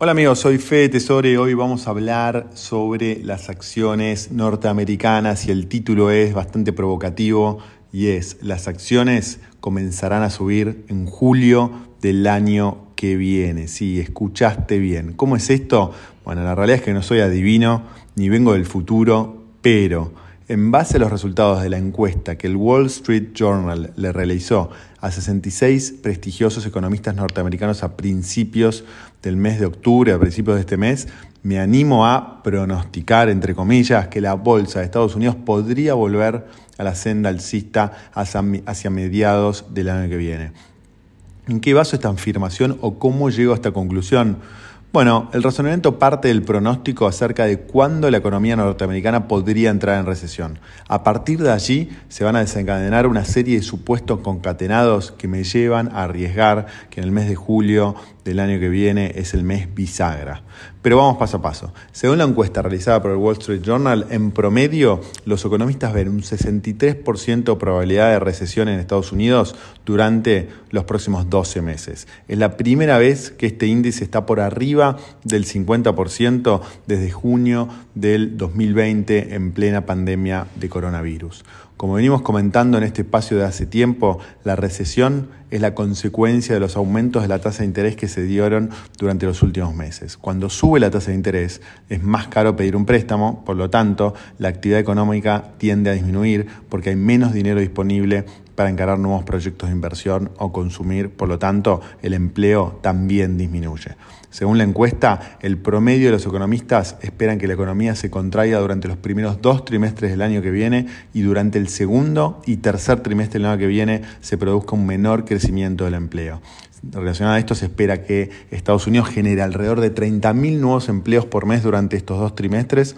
Hola amigos, soy Fede Tesore y hoy vamos a hablar sobre las acciones norteamericanas y el título es bastante provocativo y es las acciones comenzarán a subir en julio del año que viene. Sí, escuchaste bien. ¿Cómo es esto? Bueno, la realidad es que no soy adivino ni vengo del futuro, pero en base a los resultados de la encuesta que el Wall Street Journal le realizó a 66 prestigiosos economistas norteamericanos a principios del mes de octubre, a principios de este mes, me animo a pronosticar, entre comillas, que la bolsa de Estados Unidos podría volver a la senda alcista hacia, mediados del año que viene. ¿En qué baso esta afirmación o cómo llego a esta conclusión? Bueno, el razonamiento parte del pronóstico acerca de cuándo la economía norteamericana podría entrar en recesión. A partir de allí se van a desencadenar una serie de supuestos concatenados que me llevan a arriesgar que en el mes de julio del año que viene es el mes bisagra. Pero vamos paso a paso. Según la encuesta realizada por el Wall Street Journal, en promedio los economistas ven un 63% de probabilidad de recesión en Estados Unidos durante los próximos 12 meses. Es la primera vez que este índice está por arriba del 50% desde junio del 2020 en plena pandemia de coronavirus. Como venimos comentando en este espacio de hace tiempo, la recesión es la consecuencia de los aumentos de la tasa de interés que se dieron durante los últimos meses. Cuando sube la tasa de interés es más caro pedir un préstamo, por lo tanto la actividad económica tiende a disminuir porque hay menos dinero disponible para encarar nuevos proyectos de inversión o consumir, por lo tanto el empleo también disminuye. Según la encuesta, el promedio de los economistas esperan que la economía se contraiga durante los primeros dos trimestres del año que viene y durante el segundo y tercer trimestre del año que viene se produzca un menor crecimiento del empleo. Relacionado a esto, se espera que Estados Unidos genere alrededor de 30.000 nuevos empleos por mes durante estos dos trimestres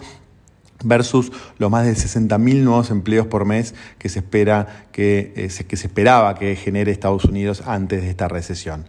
versus los más de 60.000 nuevos empleos por mes que se, espera eh, que se esperaba que genere Estados Unidos antes de esta recesión.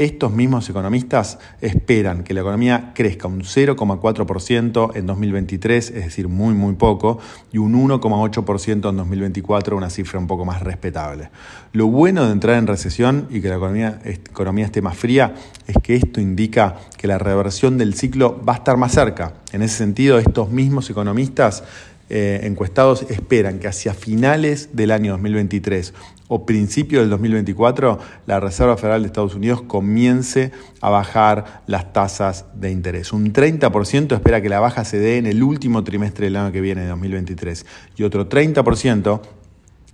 Estos mismos economistas esperan que la economía crezca un 0,4% en 2023, es decir, muy, muy poco, y un 1,8% en 2024, una cifra un poco más respetable. Lo bueno de entrar en recesión y que la economía, economía esté más fría es que esto indica que la reversión del ciclo va a estar más cerca. En ese sentido, estos mismos economistas eh, encuestados esperan que hacia finales del año 2023 o principio del 2024 la Reserva Federal de Estados Unidos comience a bajar las tasas de interés. Un 30% espera que la baja se dé en el último trimestre del año que viene, de 2023, y otro 30%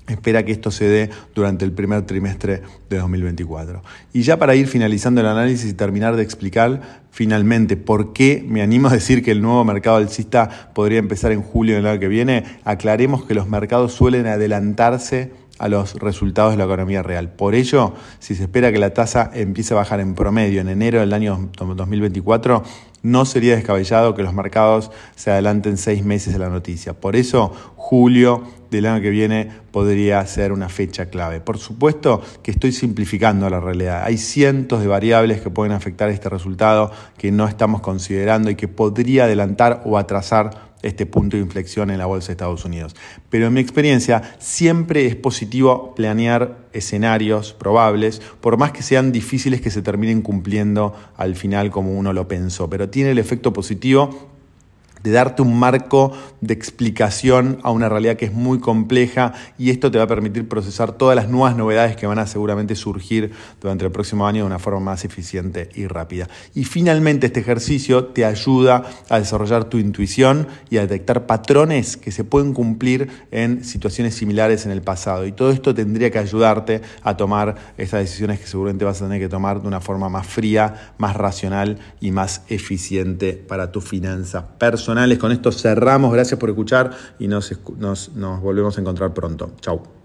espera que esto se dé durante el primer trimestre de 2024. Y ya para ir finalizando el análisis y terminar de explicar finalmente por qué me animo a decir que el nuevo mercado alcista podría empezar en julio del año que viene, aclaremos que los mercados suelen adelantarse a los resultados de la economía real. Por ello, si se espera que la tasa empiece a bajar en promedio en enero del año 2024, no sería descabellado que los mercados se adelanten seis meses a la noticia. Por eso, julio del año que viene podría ser una fecha clave. Por supuesto que estoy simplificando la realidad. Hay cientos de variables que pueden afectar este resultado que no estamos considerando y que podría adelantar o atrasar este punto de inflexión en la bolsa de Estados Unidos. Pero en mi experiencia siempre es positivo planear escenarios probables, por más que sean difíciles que se terminen cumpliendo al final como uno lo pensó, pero tiene el efecto positivo de darte un marco de explicación a una realidad que es muy compleja y esto te va a permitir procesar todas las nuevas novedades que van a seguramente surgir durante el próximo año de una forma más eficiente y rápida. Y finalmente este ejercicio te ayuda a desarrollar tu intuición y a detectar patrones que se pueden cumplir en situaciones similares en el pasado. Y todo esto tendría que ayudarte a tomar esas decisiones que seguramente vas a tener que tomar de una forma más fría, más racional y más eficiente para tu finanza personal con esto cerramos. Gracias por escuchar y nos, nos volvemos a encontrar pronto. Chau.